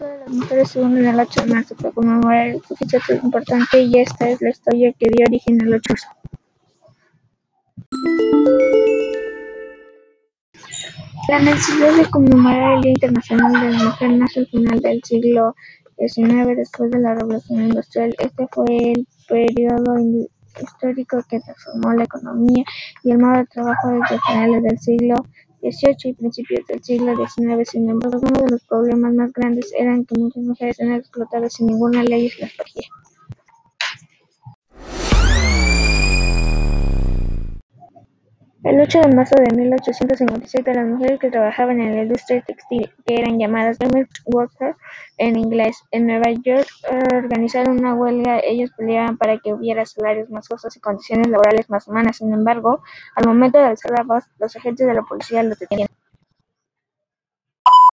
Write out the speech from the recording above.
II en el 8 de marzo para conmemorar el suceso tan importante y esta es la historia que dio origen al 8 de marzo. La necesidad de conmemorar el Día Internacional de la Mujer nace al final del siglo XIX, después de la Revolución Industrial. Este fue el período histórico que transformó la economía y el modo de trabajo desde finales del siglo XVIII y principios del siglo XIX. Sin embargo, uno de los problemas más grandes era que muchas mujeres eran explotadas sin ninguna ley las El 8 de marzo de 1857, las mujeres que trabajaban en la industria textil, que eran llamadas "women's workers" en inglés, en Nueva York organizaron una huelga. Ellas peleaban para que hubiera salarios más justos y condiciones laborales más humanas. Sin embargo, al momento de alzar la voz, los agentes de la policía los detenían.